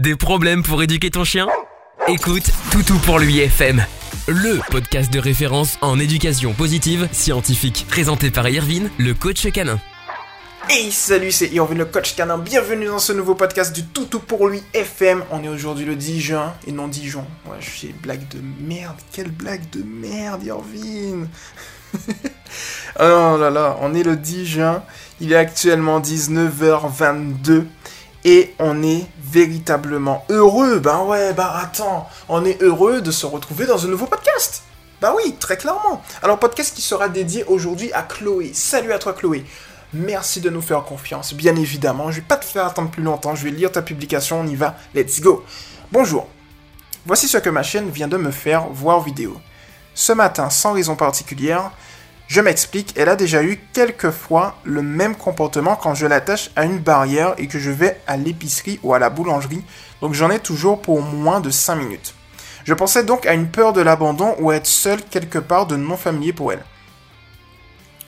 Des problèmes pour éduquer ton chien? Écoute Toutou pour lui FM, le podcast de référence en éducation positive scientifique, présenté par Irvine, le coach canin. Hey salut, c'est Irvine le coach canin, bienvenue dans ce nouveau podcast du Toutou pour lui FM. On est aujourd'hui le 10 juin et non Dijon. Ouais, je fais blague de merde, quelle blague de merde Irvine Oh là là, on est le 10 juin, il est actuellement 19h22 et on est véritablement heureux. Ben ouais, bah attends, on est heureux de se retrouver dans un nouveau podcast. Bah oui, très clairement. Alors podcast qui sera dédié aujourd'hui à Chloé. Salut à toi Chloé. Merci de nous faire confiance, bien évidemment. Je vais pas te faire attendre plus longtemps, je vais lire ta publication, on y va. Let's go. Bonjour. Voici ce que ma chaîne vient de me faire voir vidéo. Ce matin, sans raison particulière, je m'explique, elle a déjà eu quelques fois le même comportement quand je l'attache à une barrière et que je vais à l'épicerie ou à la boulangerie, donc j'en ai toujours pour moins de 5 minutes. Je pensais donc à une peur de l'abandon ou à être seul quelque part de non familier pour elle.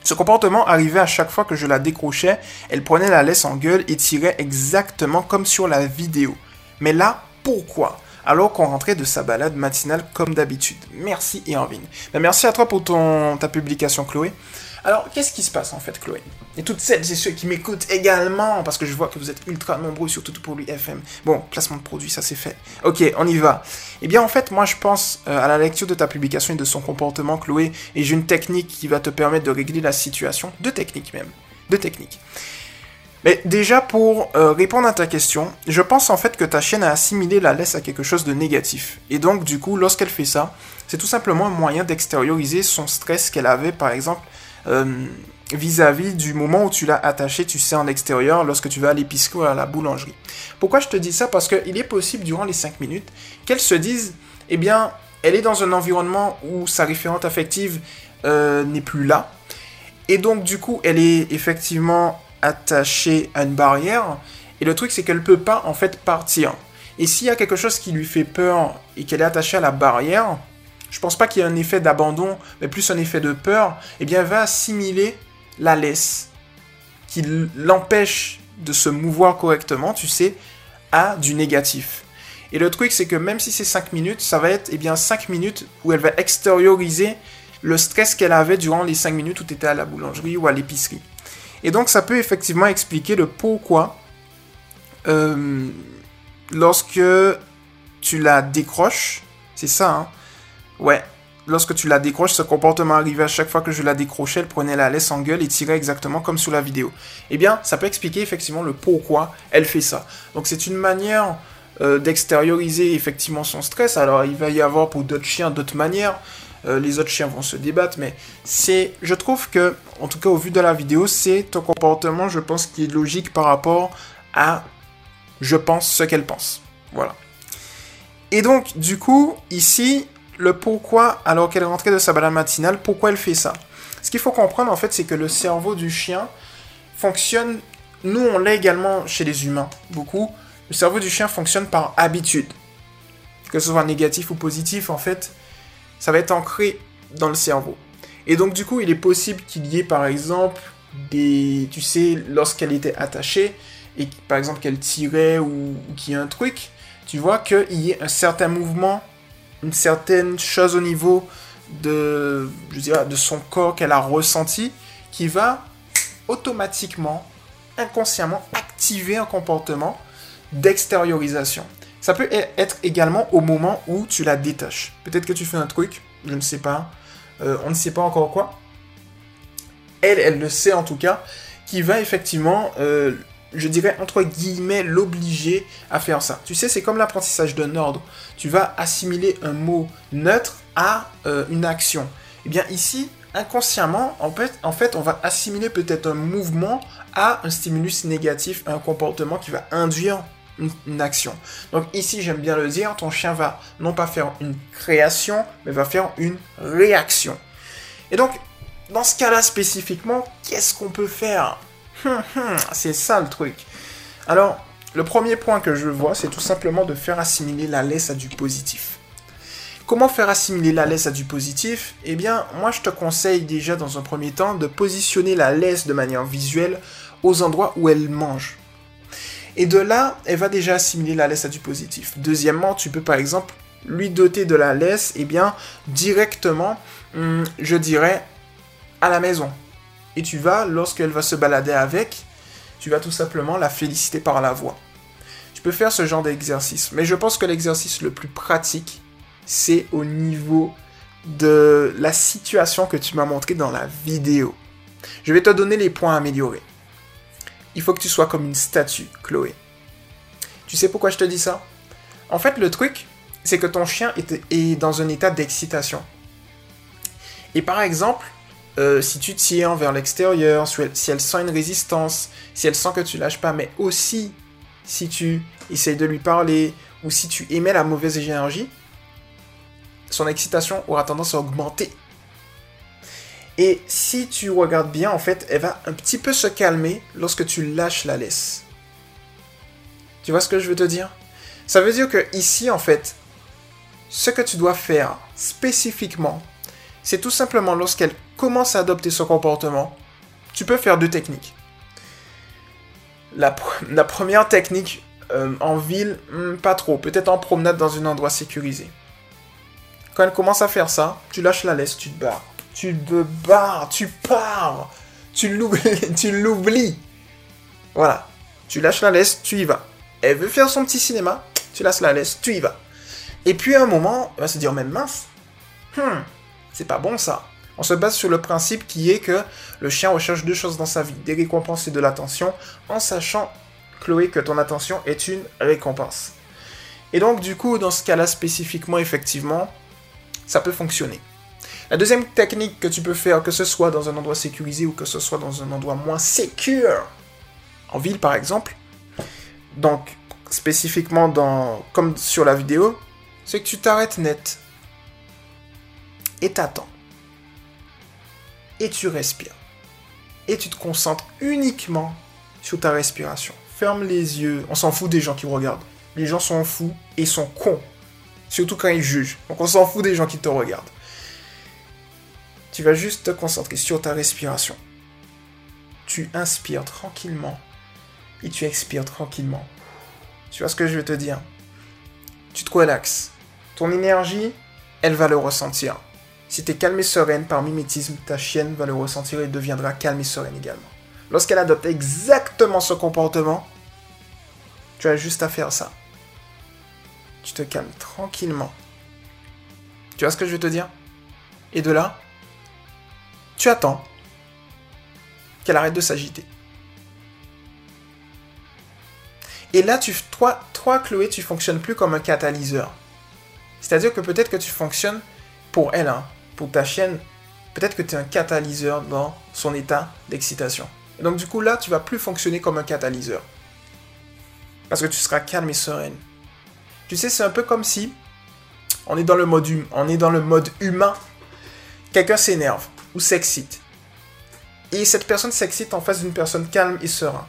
Ce comportement arrivait à chaque fois que je la décrochais, elle prenait la laisse en gueule et tirait exactement comme sur la vidéo. Mais là, pourquoi? Alors qu'on rentrait de sa balade matinale comme d'habitude. Merci Irvine. Ben, merci à toi pour ton, ta publication Chloé. Alors, qu'est-ce qui se passe en fait, Chloé? Et toutes celles et ceux qui m'écoutent également, parce que je vois que vous êtes ultra nombreux, surtout pour lui FM. Bon, placement de produit, ça c'est fait. Ok, on y va. Eh bien, en fait, moi je pense euh, à la lecture de ta publication et de son comportement, Chloé, et j'ai une technique qui va te permettre de régler la situation. Deux techniques même. Deux techniques. Mais déjà pour euh, répondre à ta question, je pense en fait que ta chienne a assimilé la laisse à quelque chose de négatif. Et donc du coup, lorsqu'elle fait ça, c'est tout simplement un moyen d'extérioriser son stress qu'elle avait par exemple euh, vis-à-vis du moment où tu l'as attaché, tu sais, en extérieur, lorsque tu vas à l'épicerie ou à la boulangerie. Pourquoi je te dis ça? Parce qu'il est possible durant les 5 minutes qu'elle se dise, eh bien, elle est dans un environnement où sa référente affective euh, n'est plus là. Et donc du coup, elle est effectivement attachée à une barrière. Et le truc, c'est qu'elle peut pas en fait partir. Et s'il y a quelque chose qui lui fait peur et qu'elle est attachée à la barrière, je pense pas qu'il y ait un effet d'abandon, mais plus un effet de peur, eh bien, elle va assimiler la laisse qui l'empêche de se mouvoir correctement, tu sais, à du négatif. Et le truc, c'est que même si c'est 5 minutes, ça va être eh bien 5 minutes où elle va extérioriser le stress qu'elle avait durant les 5 minutes où tu étais à la boulangerie ou à l'épicerie. Et donc ça peut effectivement expliquer le pourquoi euh, lorsque tu la décroches, c'est ça, hein Ouais, lorsque tu la décroches, ce comportement arrivait à chaque fois que je la décrochais, elle prenait la laisse en gueule et tirait exactement comme sous la vidéo. Eh bien, ça peut expliquer effectivement le pourquoi elle fait ça. Donc c'est une manière euh, d'extérioriser effectivement son stress. Alors il va y avoir pour d'autres chiens d'autres manières. Euh, les autres chiens vont se débattre, mais c'est, je trouve que, en tout cas au vu de la vidéo, c'est ton comportement, je pense, qui est logique par rapport à, je pense, ce qu'elle pense. Voilà. Et donc, du coup, ici, le pourquoi, alors qu'elle rentrée de sa balade matinale, pourquoi elle fait ça? Ce qu'il faut comprendre, en fait, c'est que le cerveau du chien fonctionne, nous on l'a également chez les humains, beaucoup, le cerveau du chien fonctionne par habitude. Que ce soit négatif ou positif, en fait, ça va être ancré dans le cerveau. Et donc du coup, il est possible qu'il y ait par exemple des, tu sais, lorsqu'elle était attachée et par exemple qu'elle tirait ou, qu'il y ait un truc, tu vois qu'il y ait un certain mouvement, une certaine chose au niveau de, je dirais, de son corps qu'elle a ressenti qui va automatiquement, inconsciemment activer un comportement d'extériorisation. Ça peut e-, être également au moment où tu la détaches. Peut-être que tu fais un truc, je ne sais pas, euh, on ne sait pas encore quoi. Elle, elle le sait en tout cas, qui va effectivement, euh, je dirais entre guillemets, l'obliger à faire ça. Tu sais, c'est comme l'apprentissage d'un ordre. Tu vas assimiler un mot neutre à euh, une action. Et eh bien ici, inconsciemment, en fait, en fait, on va assimiler peut-être un mouvement à un stimulus négatif, un comportement qui va induire une, action. Donc ici, j'aime bien le dire, ton chien va non pas faire une création, mais va faire une réaction. Et donc, dans ce cas-là spécifiquement, qu'est-ce qu'on peut faire? Hum, hum, C'est ça le truc. Alors, le premier point que je vois, c'est tout simplement de faire assimiler la laisse à du positif. Comment faire assimiler la laisse à du positif? Eh bien, moi je te conseille déjà dans un premier temps de positionner la laisse de manière visuelle aux endroits où elle mange. Et de là, elle va déjà assimiler la laisse à du positif. Deuxièmement, tu peux par exemple lui doter de la laisse, eh bien, directement, hum, je dirais, à la maison. Et tu vas, lorsqu'elle va se balader avec, tu vas tout simplement la féliciter par la voix. Tu peux faire ce genre d'exercice. Mais je pense que l'exercice le plus pratique, c'est au niveau de la situation que tu m'as montré dans la vidéo. Je vais te donner les points à améliorer. Il faut que tu sois comme une statue, Chloé. Tu sais pourquoi je te dis ça? En fait, le truc, c'est que ton chien est, dans un état d'excitation. Et par exemple, euh, si tu tires vers l'extérieur, si elle sent une résistance, si elle sent que tu lâches pas, mais aussi si tu essayes de lui parler ou si tu émets la mauvaise énergie, son excitation aura tendance à augmenter. Et si tu regardes bien, en fait, elle va un petit peu se calmer lorsque tu lâches la laisse. Tu vois ce que je veux te dire? Ça veut dire que ici, en fait, ce que tu dois faire spécifiquement, c'est tout simplement lorsqu'elle commence à adopter ce comportement, tu peux faire deux techniques. La, première technique, euh, en ville, hmm, pas trop, peut-être en promenade dans un endroit sécurisé. Quand elle commence à faire ça, tu lâches la laisse, tu te barres. Tu te barres, tu pars. Tu l'oublies. Voilà. Tu lâches la laisse, tu y vas. Elle veut faire son petit cinéma, tu lâches la laisse, tu y vas. Et puis à un moment, elle va se dire même mince. Hmm, c'est pas bon ça. On se base sur le principe qui est que le chien recherche deux choses dans sa vie, des récompenses et de l'attention, en sachant, Chloé, que ton attention est une récompense. Et donc du coup, dans ce cas-là spécifiquement, effectivement, ça peut fonctionner. La deuxième technique que tu peux faire, que ce soit dans un endroit sécurisé ou que ce soit dans un endroit moins sécure, en ville par exemple, donc spécifiquement dans, comme sur la vidéo, c'est que tu t'arrêtes net et t'attends. Et tu respires. Et tu te concentres uniquement sur ta respiration. Ferme les yeux. On s'en fout des gens qui regardent. Les gens sont fous et sont cons Surtout quand ils jugent. Donc on s'en fout des gens qui te regardent. Tu vas juste te concentrer sur ta respiration. Tu inspires tranquillement et tu expires tranquillement. Tu vois ce que je veux te dire? Tu te relaxes. Ton énergie, elle va le ressentir. Si tu es calme et sereine par mimétisme, ta chienne va le ressentir et deviendra calme et sereine également. Lorsqu'elle adopte exactement ce comportement, tu as juste à faire ça tu te calmes tranquillement. Tu vois ce que je veux te dire? Et de là, tu attends qu'elle arrête de s'agiter. Et là, tu, toi, Chloé, tu fonctionnes plus comme un catalyseur. C'est-à-dire que peut-être que tu fonctionnes pour elle, hein, pour ta chienne, peut-être que tu es un catalyseur dans son état d'excitation. donc du coup, là, tu vas plus fonctionner comme un catalyseur. Parce que tu seras calme et sereine. Tu sais, c'est un peu comme si on est dans le mode, hum, on est dans le mode humain. Quelqu'un s'énerve ou s'excite. Et cette personne s'excite en face d'une personne calme et sereine.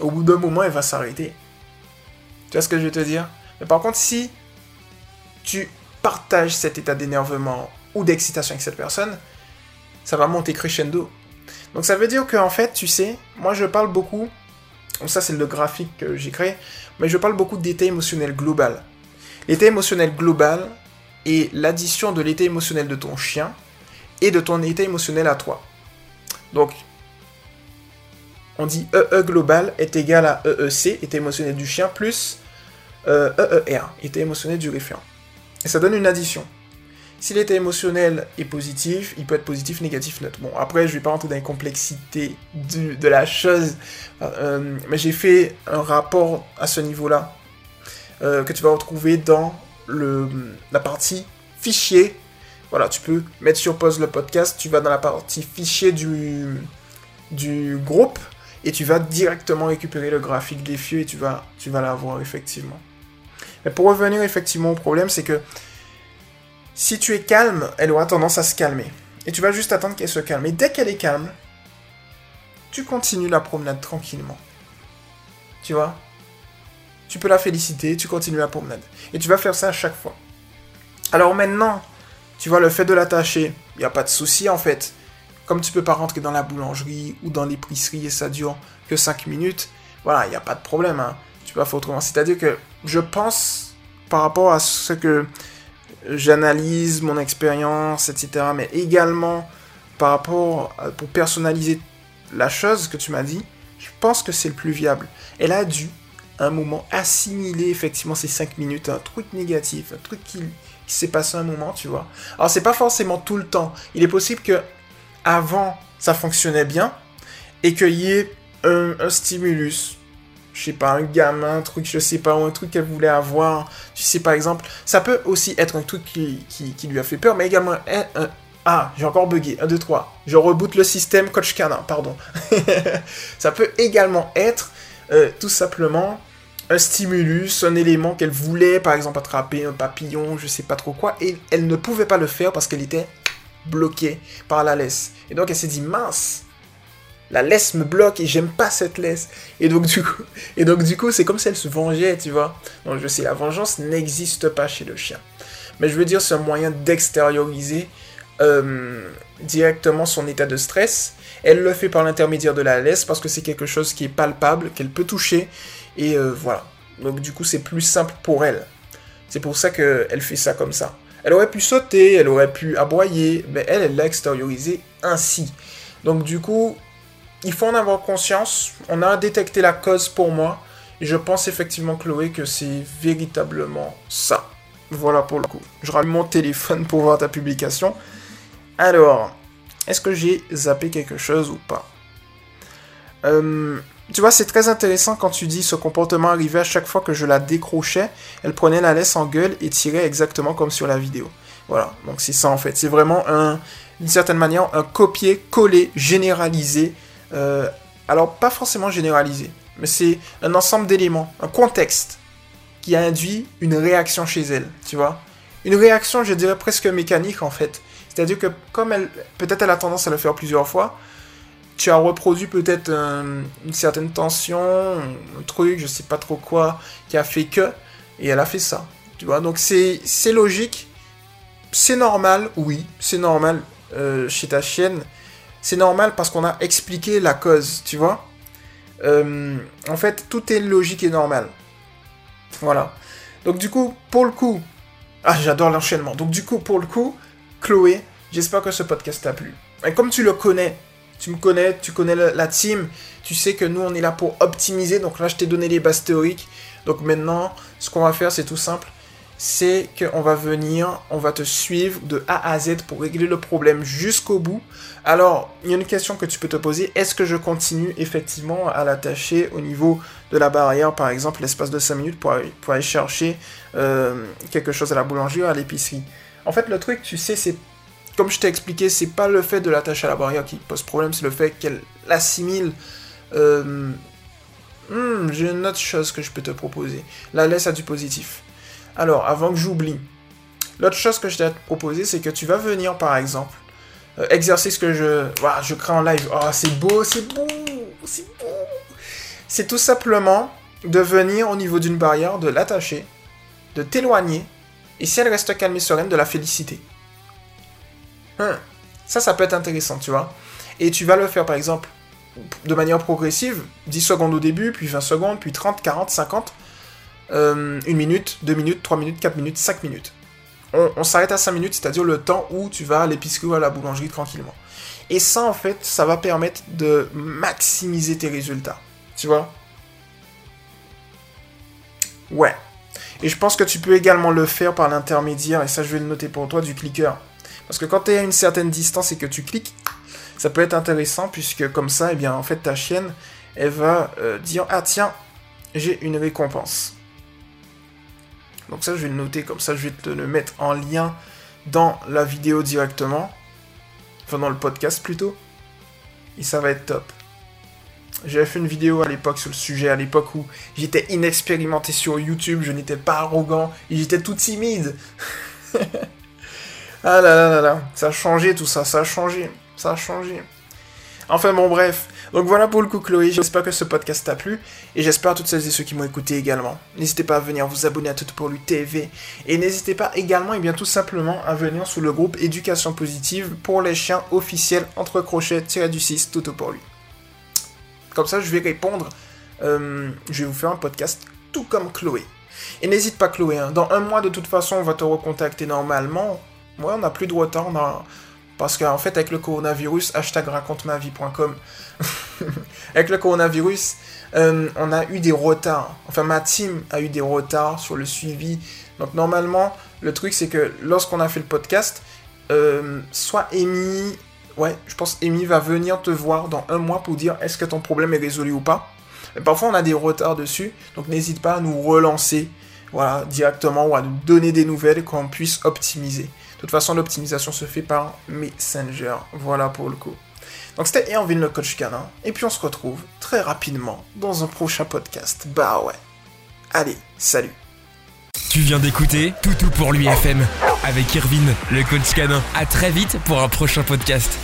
Au bout d'un moment, elle va s'arrêter. Tu vois ce que je veux te dire? Mais par contre, si tu partages cet état d'énervement ou d'excitation avec cette personne, ça va monter crescendo. Donc ça veut dire qu'en fait, tu sais, moi je parle beaucoup ça, c'est le graphique que j'ai créé. Mais je parle beaucoup d'état émotionnel global. L'état émotionnel global est l'addition de l'état émotionnel de ton chien et de ton état émotionnel à toi. Donc, on dit EE global est égal à EEC, état émotionnel du chien, plus EER, e état émotionnel du référent. Et ça donne une addition. Si l'état émotionnel est positif, il peut être positif, négatif, neutre. Bon, après, je vais pas rentrer dans les complexités de, la chose, euh, mais j'ai fait un rapport à ce niveau-là euh, que tu vas retrouver dans le, la partie fichier. Voilà, tu peux mettre sur pause le podcast, tu vas dans la partie fichier du, du groupe et tu vas directement récupérer le graphique des fieux et tu vas, tu vas l'avoir effectivement. Mais pour revenir effectivement au problème, c'est que si tu es calme, elle aura tendance à se calmer. Et tu vas juste attendre qu'elle se calme. Et dès qu'elle est calme, tu continues la promenade tranquillement. Tu vois? Tu peux la féliciter, tu continues la promenade. Et tu vas faire ça à chaque fois. Alors maintenant, tu vois, le fait de l'attacher, il n'y a pas de souci en fait. Comme tu peux pas rentrer dans la boulangerie ou dans l'épicerie et ça dure que 5 minutes, voilà, il n'y a pas de problème. Hein. Tu vas faire autrement. C'est-à-dire que je pense, par rapport à ce que j'analyse, mon expérience, etc., mais également par rapport à, pour personnaliser la chose que tu m'as dit, je pense que c'est le plus viable. Elle a dû, un moment, assimiler effectivement ces 5 minutes, un truc négatif, un truc qui, s'est passé un moment, tu vois. Alors, c'est pas forcément tout le temps. Il est possible que avant, ça fonctionnait bien, et qu'il y ait un, stimulus, je sais pas, un gamin, un truc, je sais pas, ou un truc qu'elle voulait avoir. Tu sais, par exemple, ça peut aussi être un truc qui, qui, lui a fait peur, mais également un, ah, j'ai encore bugué. 1, 2, 3. Je reboot le système coach canin, pardon. ça peut également être euh, tout simplement un stimulus, un élément qu'elle voulait, par exemple, attraper un papillon, je sais pas trop quoi, et elle ne pouvait pas le faire parce qu'elle était bloquée par la laisse. Et donc elle s'est dit, mince, la laisse me bloque et j'aime pas cette laisse. Et donc du coup, et donc du coup, c'est comme si elle se vengeait, tu vois. Donc je sais, la vengeance n'existe pas chez le chien. Mais je veux dire, c'est un moyen d'extérioriser euh, directement son état de stress. Elle le fait par l'intermédiaire de la laisse parce que c'est quelque chose qui est palpable, qu'elle peut toucher. Et euh, voilà. Donc du coup, c'est plus simple pour elle. C'est pour ça qu'elle fait ça comme ça. Elle aurait pu sauter, elle aurait pu aboyer, mais elle, elle l'a extériorisé ainsi. Donc du coup, il faut en avoir conscience. On a détecté la cause pour moi. Et je pense effectivement, Chloé, que c'est véritablement ça. Voilà pour le coup. Je rallume mon téléphone pour voir ta publication. Alors, est-ce que j'ai zappé quelque chose ou pas? Euh, Tu vois, c'est très intéressant quand tu dis ce comportement arrivait à chaque fois que je la décrochais, elle prenait la laisse en gueule et tirait exactement comme sur la vidéo. Voilà, donc c'est ça en fait. C'est vraiment un, d'une certaine manière, un copier-coller généralisé. Euh, alors, pas forcément généralisé, mais c'est un ensemble d'éléments, un contexte qui a induit une réaction chez elle, tu vois. Une réaction, je dirais presque mécanique en fait. C'est-à-dire que comme elle, peut-être elle a tendance à le faire plusieurs fois, tu as reproduit peut-être une certaine tension, un truc, je sais pas trop quoi, qui a fait que, et elle a fait ça. Tu vois, donc c'est logique, c'est normal, oui, c'est normal euh, chez ta chienne. C'est normal parce qu'on a expliqué la cause, tu vois. Euh, en fait, tout est logique et normal. Voilà. Donc du coup, pour le coup, ah j'adore l'enchaînement. Donc du coup, pour le coup, Chloé, j'espère que ce podcast t'a plu. Et comme tu le connais, tu me connais, tu connais la, team, tu sais que nous on est là pour optimiser. Donc là je t'ai donné les bases théoriques. Donc maintenant, ce qu'on va faire c'est tout simple. C'est qu'on va venir, on va te suivre de A à Z pour régler le problème jusqu'au bout. Alors, il y a une question que tu peux te poser. Est-ce que je continue effectivement à l'attacher au niveau de la barrière, par exemple, l'espace de 5 minutes pour aller, chercher euh, quelque chose à la boulangerie ou à l'épicerie? En fait, le truc, tu sais, c'est. Comme je t'ai expliqué, c'est pas le fait de l'attacher à la barrière qui pose problème, c'est le fait qu'elle assimile. Euh, hmm, j'ai une autre chose que je peux te proposer. La laisse à du positif. Alors, avant que j'oublie, l'autre chose que je t'ai proposé, c'est que tu vas venir, par exemple, euh, exercice que je, je crée en live. Oh, c'est beau, c'est beau, c'est beau. C'est tout simplement de venir au niveau d'une barrière, de l'attacher, de t'éloigner et si elle reste calme et sereine, de la féliciter. Hein. Ça, ça peut être intéressant, tu vois. Et tu vas le faire, par exemple, de manière progressive, 10 secondes au début, puis 20 secondes, puis 30, 40, 50, euh, 1 minute, 2 minutes, 3 minutes, 4 minutes, 5 minutes. On, s'arrête à 5 minutes, c'est-à-dire le temps où tu vas à l'épicerie ou à la boulangerie tranquillement. Et ça, en fait, ça va permettre de maximiser tes résultats. Tu vois? Ouais. Et je pense que tu peux également le faire par l'intermédiaire, et ça je vais le noter pour toi, du clicker. Parce que quand tu es à une certaine distance et que tu cliques, ça peut être intéressant puisque comme ça, eh bien, en fait, ta chienne, elle va euh, dire Ah tiens, j'ai une récompense. Donc ça, je vais le noter comme ça, je vais te le mettre en lien dans la vidéo directement. Enfin, dans le podcast plutôt. Et ça va être top. J'avais fait une vidéo à l'époque sur le sujet, à l'époque où j'étais inexpérimenté sur YouTube, je n'étais pas arrogant, et j'étais tout timide. ah là là là là, ça a changé tout ça, ça a changé, ça a changé. Enfin bon bref, donc voilà pour le coup Chloé, j'espère que ce podcast t'a plu, et j'espère à toutes celles et ceux qui m'ont écouté également. N'hésitez pas à venir vous abonner à Tout pour lui TV, et n'hésitez pas également et bien tout simplement à venir sous le groupe Éducation Positive pour les chiens officiels entre crochets, tiré du 6, Tout pour lui. Comme ça, je vais répondre euh, je vais vous faire un podcast tout comme Chloé. Et n'hésite pas Chloé, hein. dans un mois de toute façon on va te recontacter normalement. Ouais, on n'a plus de retard, parce qu'en fait avec le coronavirus, hashtag raconte-ma-vie.com, avec le coronavirus, euh, on a eu des retards. Enfin ma team a eu des retards sur le suivi. Donc normalement, le truc c'est que lorsqu'on a fait le podcast, euh, soit Amy, ouais, je pense Amy va venir te voir dans un mois pour dire est-ce que ton problème est résolu ou pas. Parfois on a des retards dessus, donc n'hésite pas à nous relancer, directement ou à nous donner des nouvelles qu'on puisse optimiser. De toute façon, l'optimisation se fait par Messenger. Voilà pour le coup. Donc c'était Erwin le coach canin. Et puis on se retrouve très rapidement dans un prochain podcast. Bah ouais. Allez, salut. Tu viens d'écouter Toutou pour lui FM avec Irvine, le coach canin. À très vite pour un prochain podcast.